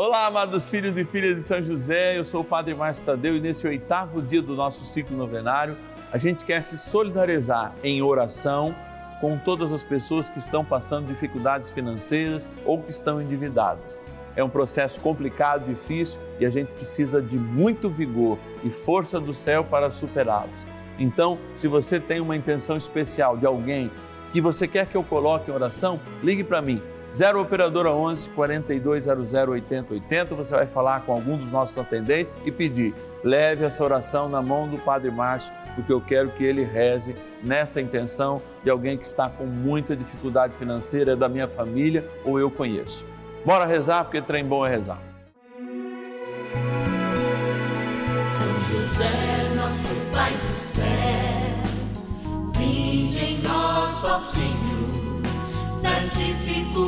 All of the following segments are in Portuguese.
Olá, amados filhos e filhas de São José, eu sou o Padre Márcio Tadeu e nesse oitavo dia do nosso ciclo novenário, a gente quer se solidarizar em oração com todas as pessoas que estão passando dificuldades financeiras ou que estão endividadas. É um processo complicado, difícil e a gente precisa de muito vigor e força do céu para superá-los. Então, se você tem uma intenção especial de alguém que você quer que eu coloque em oração, ligue para mim 0 Operadora 11 4200 8080. Você vai falar com algum dos nossos atendentes e pedir: leve essa oração na mão do Padre Márcio, porque eu quero que ele reze nesta intenção de alguém que está com muita dificuldade financeira da minha família ou eu conheço. Bora rezar, porque trem bom é rezar. São José, nosso Pai do céu, vinde em dificuldades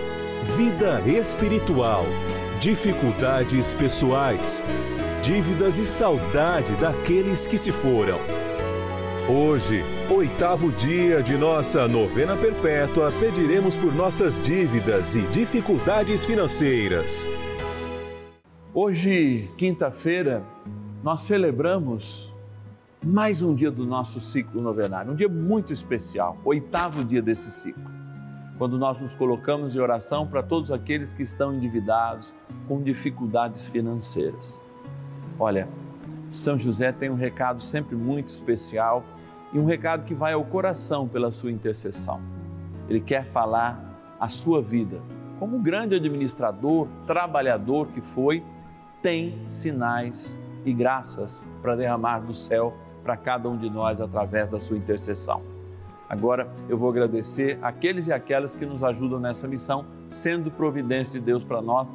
vida espiritual, dificuldades pessoais, dívidas e saudade daqueles que se foram. Hoje, oitavo dia de nossa novena perpétua, pediremos por nossas dívidas e dificuldades financeiras. Hoje, quinta-feira, nós celebramos mais um dia do nosso ciclo novenário, um dia muito especial, oitavo dia desse ciclo, quando nós nos colocamos em oração para todos aqueles que estão endividados, com dificuldades financeiras. Olha, São José tem um recado sempre muito especial e um recado que vai ao coração pela sua intercessão. Ele quer falar a sua vida. Como grande administrador, trabalhador que foi, tem sinais e graças para derramar do céu para cada um de nós através da sua intercessão. Agora eu vou agradecer aqueles e aquelas que nos ajudam nessa missão, sendo providência de Deus para nós,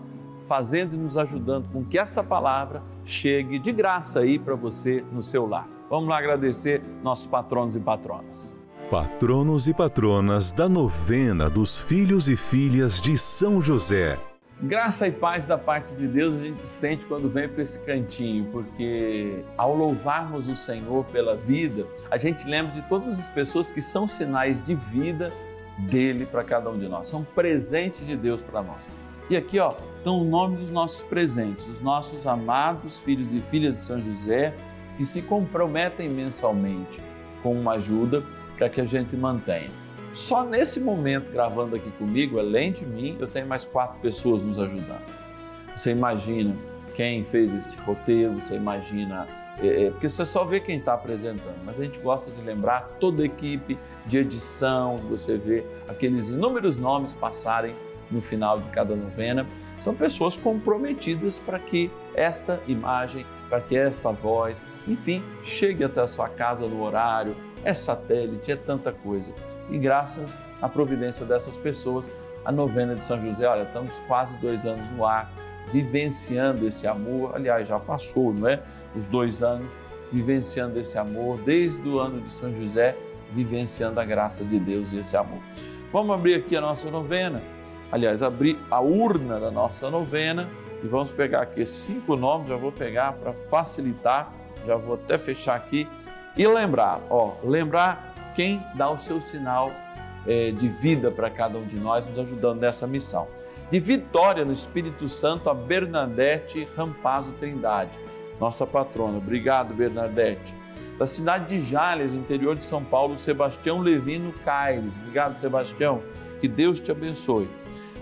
fazendo e nos ajudando com que essa palavra chegue de graça aí para você no seu lar. Vamos lá agradecer nossos patronos e patronas. Patronos e patronas da novena dos filhos e filhas de São José. Graça e paz da parte de Deus a gente sente quando vem para esse cantinho, porque ao louvarmos o Senhor pela vida, a gente lembra de todas as pessoas que são sinais de vida dele para cada um de nós, são presentes de Deus para nós. E aqui, ó, estão o nome dos nossos presentes, os nossos amados filhos e filhas de São José, que se comprometem mensalmente com uma ajuda para que a gente mantenha. Só nesse momento, gravando aqui comigo, além de mim, eu tenho mais quatro pessoas nos ajudando. Você imagina quem fez esse roteiro, você imagina. É, porque você só vê quem está apresentando, mas a gente gosta de lembrar toda a equipe de edição, você vê aqueles inúmeros nomes passarem no final de cada novena. São pessoas comprometidas para que esta imagem, para que esta voz, enfim, chegue até a sua casa no horário, é satélite, é tanta coisa. E graças à providência dessas pessoas, a novena de São José, olha, estamos quase dois anos no ar, vivenciando esse amor. Aliás, já passou, não é? Os dois anos vivenciando esse amor, desde o ano de São José, vivenciando a graça de Deus e esse amor. Vamos abrir aqui a nossa novena. Aliás, abrir a urna da nossa novena e vamos pegar aqui cinco nomes. Já vou pegar para facilitar, já vou até fechar aqui e lembrar, ó, lembrar quem dá o seu sinal eh, de vida para cada um de nós, nos ajudando nessa missão. De vitória no Espírito Santo, a Bernadette Rampazzo Trindade, nossa patrona. Obrigado, Bernadette. Da cidade de Jales, interior de São Paulo, Sebastião Levino Caires. Obrigado, Sebastião. Que Deus te abençoe.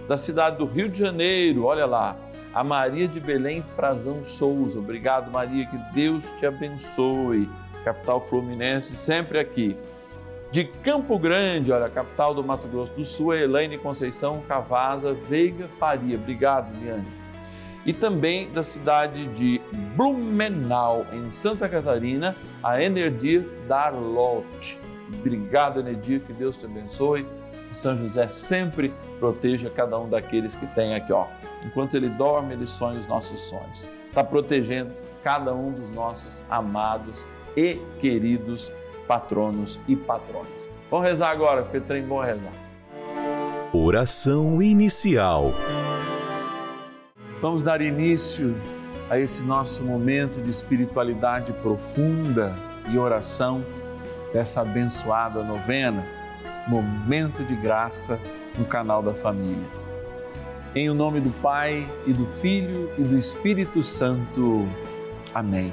Da cidade do Rio de Janeiro, olha lá, a Maria de Belém Frazão Souza. Obrigado, Maria, que Deus te abençoe. Capital Fluminense, sempre aqui. De Campo Grande, olha, capital do Mato Grosso do Sul, a Elaine Conceição Cavaza Veiga Faria. Obrigado, Liane. E também da cidade de Blumenau, em Santa Catarina, a Enerdir Darlot. Obrigado, Enerdir, que Deus te abençoe. Que São José sempre proteja cada um daqueles que tem aqui, ó. Enquanto ele dorme, ele sonha os nossos sonhos. Está protegendo cada um dos nossos amados e queridos patronos e patronas. Vamos rezar agora, porque trem bom é rezar. Oração inicial. Vamos dar início a esse nosso momento de espiritualidade profunda e oração dessa abençoada novena, momento de graça no canal da família. Em o nome do Pai e do Filho e do Espírito Santo. Amém.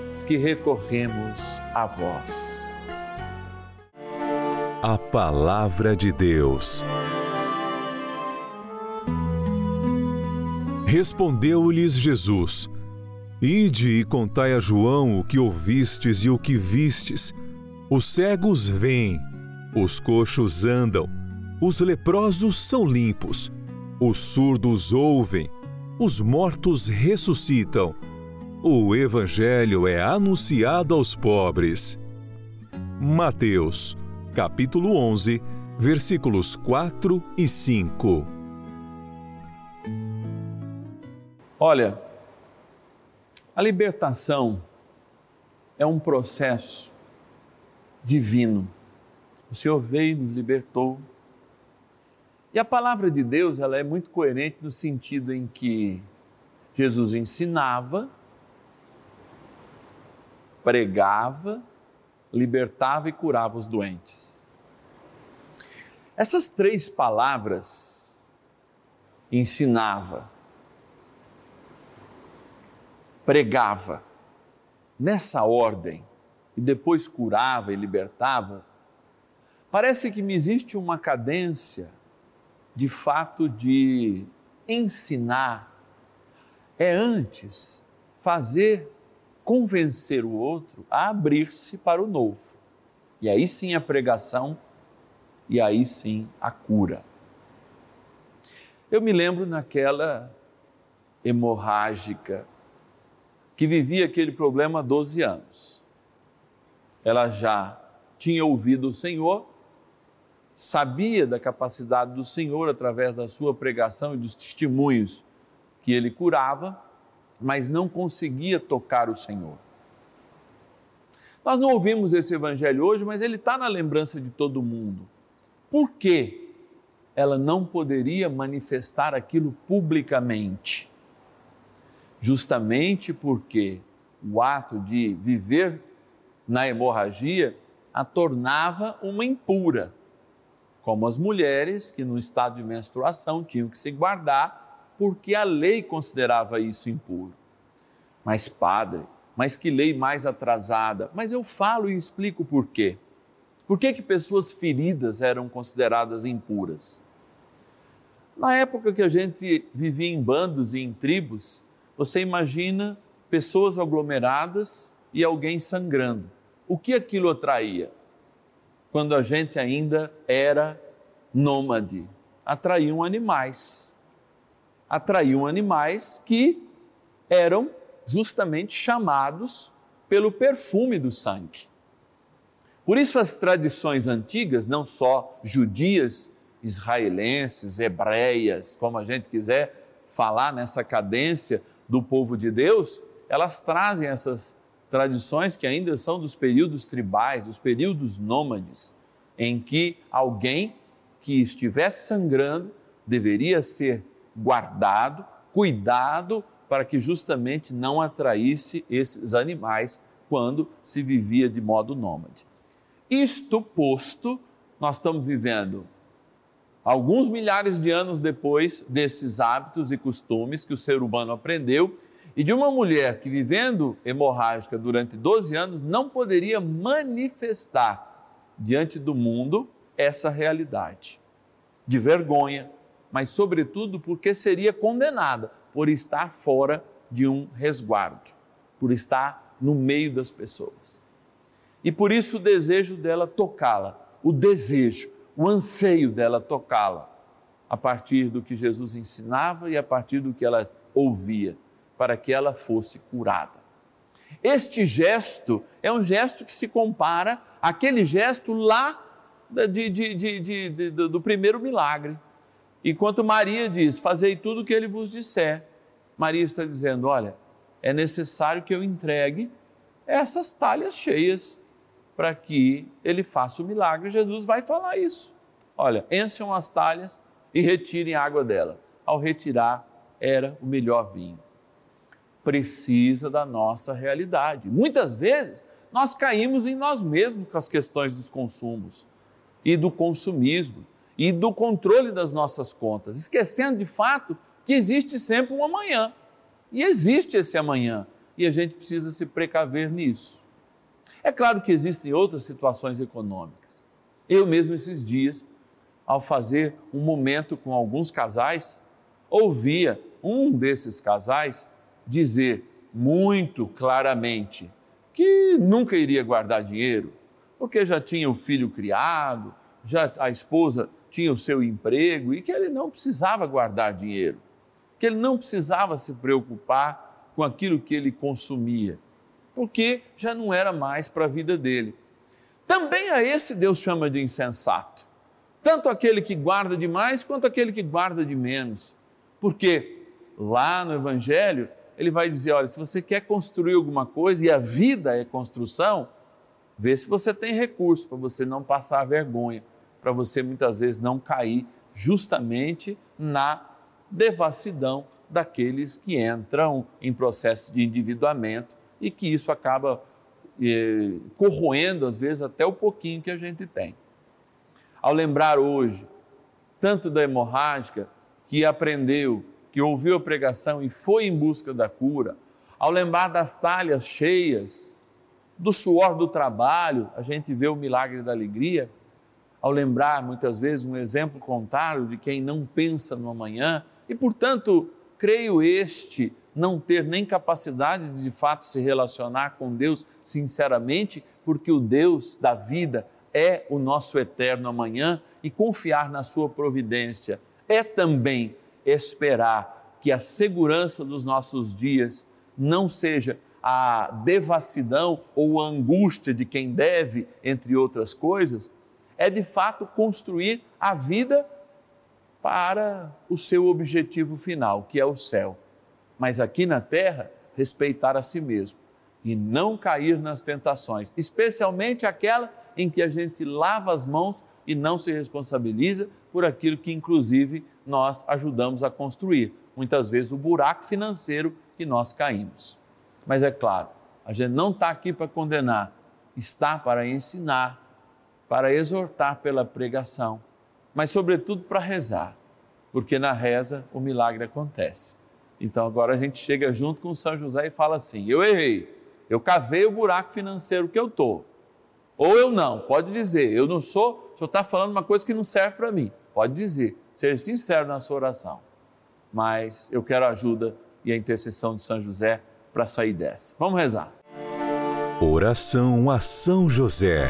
que recorremos a vós. A Palavra de Deus. Respondeu-lhes Jesus: Ide e contai a João o que ouvistes e o que vistes. Os cegos vêm, os coxos andam, os leprosos são limpos, os surdos ouvem os mortos ressuscitam. O Evangelho é anunciado aos pobres. Mateus, capítulo 11, versículos 4 e 5. Olha, a libertação é um processo divino. O Senhor veio e nos libertou e a palavra de Deus, ela é muito coerente no sentido em que Jesus ensinava, pregava, libertava e curava os doentes. Essas três palavras, ensinava, pregava, nessa ordem, e depois curava e libertava, parece que me existe uma cadência de fato de ensinar é antes fazer convencer o outro a abrir-se para o novo. E aí sim a pregação e aí sim a cura. Eu me lembro naquela hemorrágica que vivia aquele problema há 12 anos. Ela já tinha ouvido o Senhor, sabia da capacidade do Senhor através da sua pregação e dos testemunhos que ele curava, mas não conseguia tocar o Senhor. Nós não ouvimos esse evangelho hoje, mas ele está na lembrança de todo mundo. Por que ela não poderia manifestar aquilo publicamente? Justamente porque o ato de viver na hemorragia a tornava uma impura, como as mulheres que no estado de menstruação tinham que se guardar, porque a lei considerava isso impuro. Mas, padre, mas que lei mais atrasada. Mas eu falo e explico por quê. Por que, que pessoas feridas eram consideradas impuras? Na época que a gente vivia em bandos e em tribos, você imagina pessoas aglomeradas e alguém sangrando. O que aquilo atraía? Quando a gente ainda era nômade, atraíam animais. Atraíam animais que eram justamente chamados pelo perfume do sangue. Por isso, as tradições antigas, não só judias, israelenses, hebreias, como a gente quiser falar nessa cadência do povo de Deus, elas trazem essas tradições que ainda são dos períodos tribais, dos períodos nômades, em que alguém que estivesse sangrando deveria ser guardado, cuidado para que justamente não atraísse esses animais quando se vivia de modo nômade. Isto posto, nós estamos vivendo alguns milhares de anos depois desses hábitos e costumes que o ser humano aprendeu e de uma mulher que vivendo hemorrágica durante 12 anos não poderia manifestar diante do mundo essa realidade de vergonha, mas sobretudo porque seria condenada por estar fora de um resguardo, por estar no meio das pessoas. E por isso o desejo dela tocá-la, o desejo, o anseio dela tocá-la, a partir do que Jesus ensinava e a partir do que ela ouvia, para que ela fosse curada. Este gesto é um gesto que se compara àquele gesto lá de, de, de, do primeiro milagre, Enquanto Maria diz: Fazei tudo o que ele vos disser, Maria está dizendo: Olha, é necessário que eu entregue essas talhas cheias para que ele faça o milagre. Jesus vai falar isso. Olha, encham as talhas e retirem a água dela. Ao retirar, era o melhor vinho. Precisa da nossa realidade. Muitas vezes nós caímos em nós mesmos com as questões dos consumos e do consumismo e do controle das nossas contas, esquecendo de fato que existe sempre um amanhã. E existe esse amanhã, e a gente precisa se precaver nisso. É claro que existem outras situações econômicas. Eu mesmo esses dias, ao fazer um momento com alguns casais, ouvia um desses casais dizer muito claramente que nunca iria guardar dinheiro, porque já tinha o filho criado, já a esposa tinha o seu emprego e que ele não precisava guardar dinheiro, que ele não precisava se preocupar com aquilo que ele consumia, porque já não era mais para a vida dele. Também a esse Deus chama de insensato, tanto aquele que guarda demais quanto aquele que guarda de menos, porque lá no Evangelho ele vai dizer: olha, se você quer construir alguma coisa e a vida é construção, vê se você tem recurso para você não passar vergonha para você muitas vezes não cair justamente na devassidão daqueles que entram em processo de endividamento e que isso acaba eh, corroendo, às vezes, até o pouquinho que a gente tem. Ao lembrar hoje, tanto da hemorrágica, que aprendeu, que ouviu a pregação e foi em busca da cura, ao lembrar das talhas cheias, do suor do trabalho, a gente vê o milagre da alegria ao lembrar muitas vezes um exemplo contrário de quem não pensa no amanhã e, portanto, creio este não ter nem capacidade de de fato se relacionar com Deus sinceramente, porque o Deus da vida é o nosso eterno amanhã e confiar na sua providência é também esperar que a segurança dos nossos dias não seja a devassidão ou a angústia de quem deve, entre outras coisas, é de fato construir a vida para o seu objetivo final, que é o céu. Mas aqui na terra, respeitar a si mesmo e não cair nas tentações, especialmente aquela em que a gente lava as mãos e não se responsabiliza por aquilo que, inclusive, nós ajudamos a construir. Muitas vezes o buraco financeiro que nós caímos. Mas é claro, a gente não está aqui para condenar, está para ensinar, para exortar pela pregação, mas, sobretudo, para rezar, porque na reza o milagre acontece. Então, agora a gente chega junto com São José e fala assim: eu errei, eu cavei o buraco financeiro que eu estou. Ou eu não, pode dizer, eu não sou, o senhor está falando uma coisa que não serve para mim. Pode dizer, ser sincero na sua oração. Mas eu quero a ajuda e a intercessão de São José para sair dessa. Vamos rezar. Oração a São José.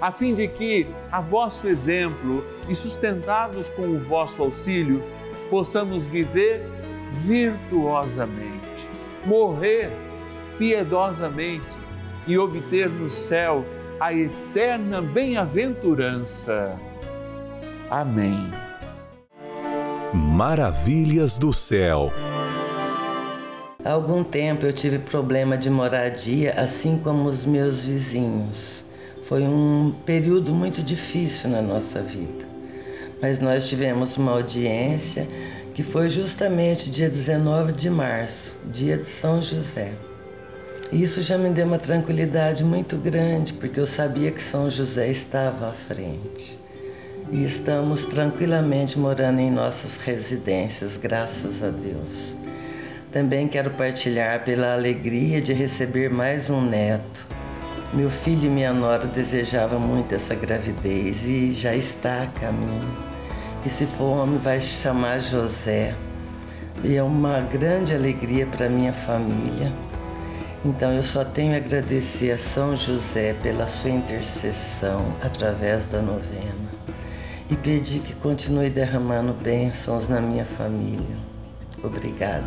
a fim de que, a vosso exemplo e sustentados com o vosso auxílio, possamos viver virtuosamente, morrer piedosamente e obter no céu a eterna bem-aventurança. Amém. Maravilhas do céu. Há algum tempo eu tive problema de moradia, assim como os meus vizinhos. Foi um período muito difícil na nossa vida. Mas nós tivemos uma audiência que foi justamente dia 19 de março, dia de São José. Isso já me deu uma tranquilidade muito grande, porque eu sabia que São José estava à frente. E estamos tranquilamente morando em nossas residências, graças a Deus. Também quero partilhar pela alegria de receber mais um neto. Meu filho e minha nora desejavam muito essa gravidez e já está a caminho. E se for homem, vai se chamar José. E é uma grande alegria para minha família então eu só tenho a agradecer a São José pela sua intercessão através da novena e pedir que continue derramando bênçãos na minha família. Obrigada.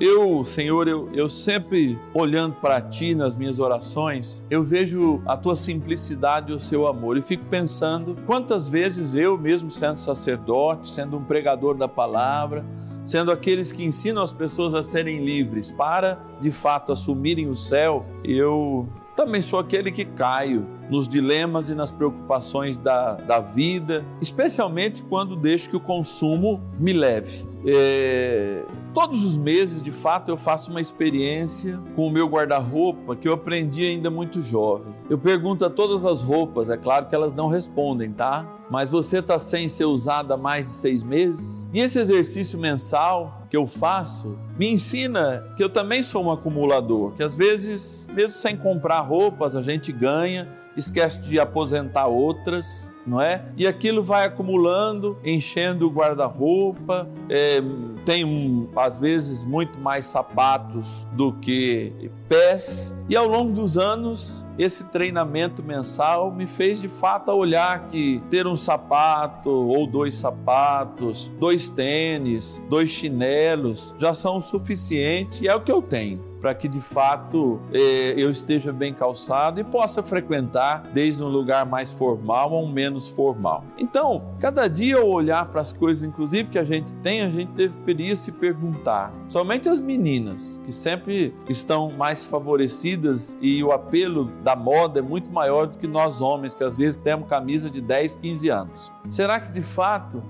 Eu, Senhor, eu, eu sempre olhando para Ti nas minhas orações, eu vejo a Tua simplicidade e o Seu amor e fico pensando quantas vezes eu, mesmo sendo sacerdote, sendo um pregador da palavra, sendo aqueles que ensinam as pessoas a serem livres para, de fato, assumirem o céu, eu Também sou aquele que caio nos dilemas e nas preocupações da, da vida, especialmente quando deixo que o consumo me leve. É, todos os meses, de fato, eu faço uma experiência com o meu guarda-roupa que eu aprendi ainda muito jovem. Eu pergunto a todas as roupas, é claro que elas não respondem, tá? Mas você está sem ser usada há mais de seis meses? E esse exercício mensal que eu faço me ensina que eu também sou um acumulador, que às vezes, mesmo sem comprar roupas, a gente ganha esquece de aposentar outras, não é? E aquilo vai acumulando, enchendo o guarda-roupa, é, tem às vezes muito mais sapatos do que pés, e ao longo dos anos, esse treinamento mensal me fez de fato olhar que ter um sapato ou dois sapatos, dois tênis, dois chinelos já são o suficiente e é o que eu tenho para que de fato eh, eu esteja bem calçado e possa frequentar desde um lugar mais formal a um menos formal. Então, cada dia eu olhar para as coisas, inclusive que a gente tem, a gente deveria se perguntar. Somente as meninas, que sempre estão mais favorecidas e o apelo da moda é muito maior do que nós homens, que às vezes temos camisa de 10, 15 anos. Será que de fato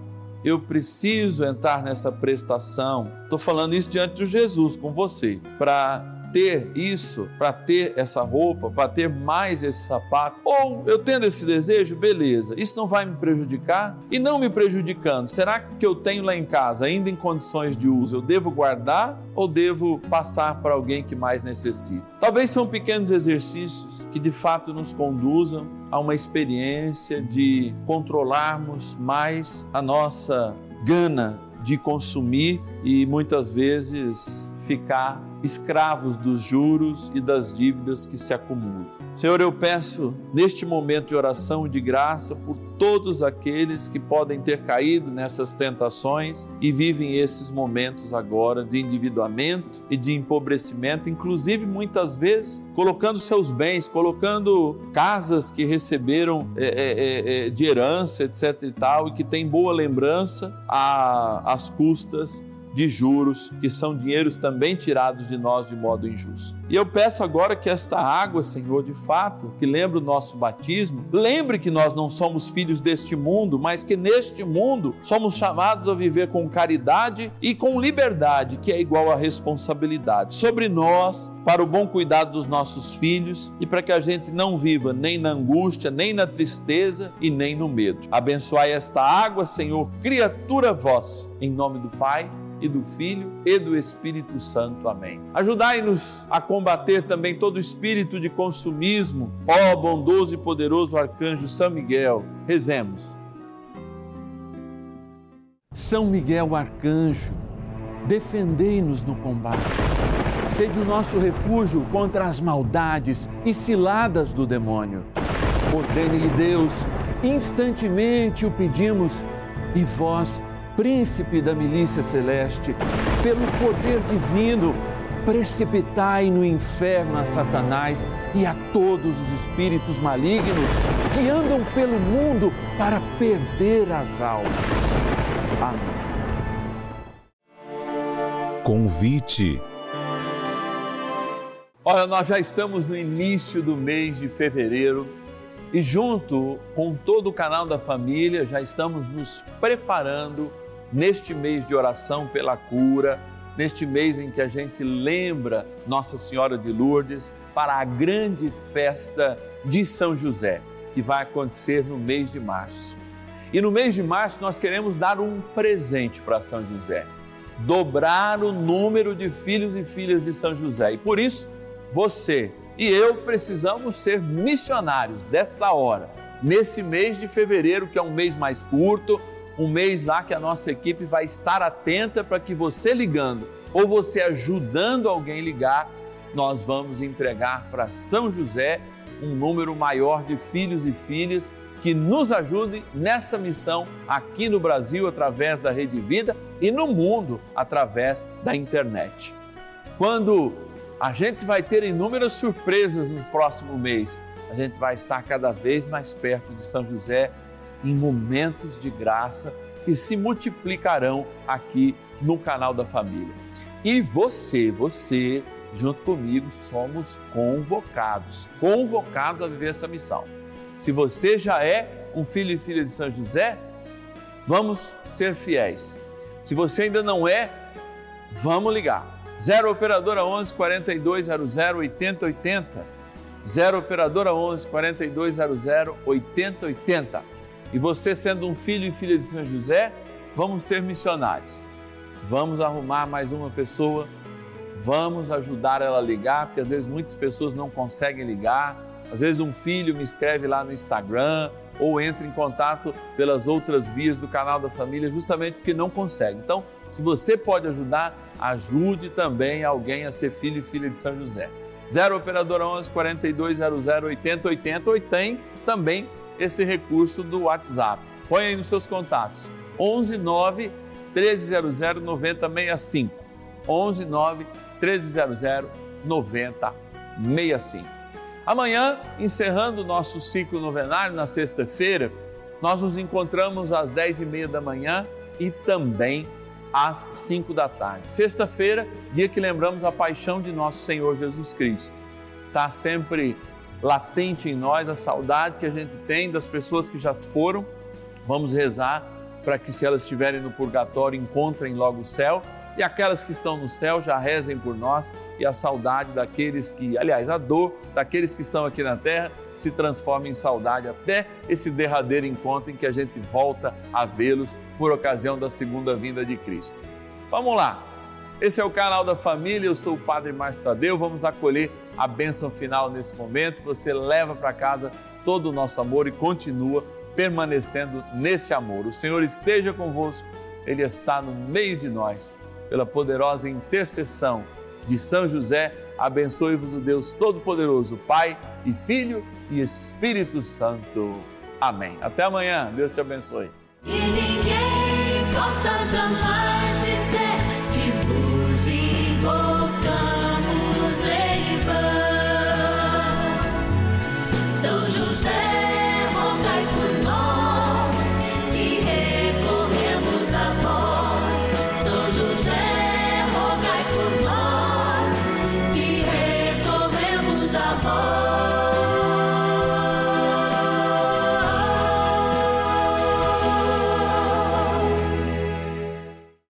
eu preciso entrar nessa prestação. Estou falando isso diante de Jesus com você, para ter isso, para ter essa roupa, para ter mais esse sapato. Ou eu tendo esse desejo, beleza, isso não vai me prejudicar? E não me prejudicando, será que o que eu tenho lá em casa, ainda em condições de uso, eu devo guardar ou devo passar para alguém que mais necessita? Talvez são pequenos exercícios que de fato nos conduzam a uma experiência de controlarmos mais a nossa gana de consumir e muitas vezes ficar escravos dos juros e das dívidas que se acumulam. Senhor, eu peço neste momento de oração de graça por todos aqueles que podem ter caído nessas tentações e vivem esses momentos agora de endividamento e de empobrecimento, inclusive muitas vezes colocando seus bens, colocando casas que receberam é, é, é, de herança, etc e tal, e que têm boa lembrança às custas de juros, que são dinheiros também tirados de nós de modo injusto. E eu peço agora que esta água, Senhor, de fato, que lembra o nosso batismo, lembre que nós não somos filhos deste mundo, mas que neste mundo somos chamados a viver com caridade e com liberdade, que é igual a responsabilidade sobre nós, para o bom cuidado dos nossos filhos e para que a gente não viva nem na angústia, nem na tristeza e nem no medo. Abençoai esta água, Senhor, criatura vós, em nome do Pai e do Filho e do Espírito Santo. Amém. Ajudai-nos a combater também todo espírito de consumismo, ó bondoso e poderoso arcanjo São Miguel. Rezemos. São Miguel arcanjo, defendei-nos no combate. Sede o nosso refúgio contra as maldades e ciladas do demônio. Ordene-lhe Deus, instantemente o pedimos, e vós príncipe da milícia celeste, pelo poder divino, precipitai no inferno a Satanás e a todos os espíritos malignos que andam pelo mundo para perder as almas. Amém. Convite. Olha, nós já estamos no início do mês de fevereiro e, junto com todo o canal da família, já estamos nos preparando neste mês de oração pela cura, neste mês em que a gente lembra Nossa Senhora de Lourdes para a grande festa de São José, que vai acontecer no mês de março. E no mês de março nós queremos dar um presente para São José, dobrar o número de filhos e filhas de São José. E por isso, você e eu precisamos ser missionários desta hora, nesse mês de fevereiro, que é um mês mais curto, um mês lá que a nossa equipe vai estar atenta para que você ligando ou você ajudando alguém ligar, nós vamos entregar para São José um número maior de filhos e filhas que nos ajudem nessa missão aqui no Brasil através da Rede Vida e no mundo através da internet. Quando a gente vai ter inúmeras surpresas no próximo mês, a gente vai estar cada vez mais perto de São José em momentos de graça que se multiplicarão aqui no canal da família. E você, você junto comigo, somos convocados, convocados a viver essa missão. Se você já é um filho e filha de São José, vamos ser fiéis. Se você ainda não é, vamos ligar. 0 operadora 11 4200 8080. 0 operadora 11 4200 8080. E você sendo um filho e filha de São José, vamos ser missionários. Vamos arrumar mais uma pessoa, vamos ajudar ela a ligar, porque às vezes muitas pessoas não conseguem ligar. Às vezes um filho me escreve lá no Instagram ou entra em contato pelas outras vias do canal da família, justamente porque não consegue. Então, se você pode ajudar, ajude também alguém a ser filho e filha de São José. 0 Operadora 11 4200 8080 ou tem também esse recurso do WhatsApp. Põe aí nos seus contatos. 11 9 1300 9065. 11 9 1300 9065. Amanhã, encerrando o nosso ciclo novenário na sexta-feira, nós nos encontramos às 10 e meia da manhã e também às 5 da tarde. Sexta-feira, dia que lembramos a paixão de nosso Senhor Jesus Cristo. Está sempre latente em nós a saudade que a gente tem das pessoas que já foram. Vamos rezar para que, se elas estiverem no purgatório, encontrem logo o céu e aquelas que estão no céu já rezem por nós e a saudade daqueles que, aliás, a dor daqueles que estão aqui na terra se transforme em saudade até esse derradeiro encontro em que a gente volta a vê-los por ocasião da segunda vinda de Cristo. Vamos lá! Esse é o canal da família, eu sou o Padre Márcio vamos acolher a bênção final nesse momento. Você leva para casa todo o nosso amor e continua permanecendo nesse amor. O Senhor esteja convosco, Ele está no meio de nós pela poderosa intercessão de São José, abençoe-vos o Deus Todo-Poderoso, Pai e Filho e Espírito Santo. Amém. Até amanhã. Deus te abençoe.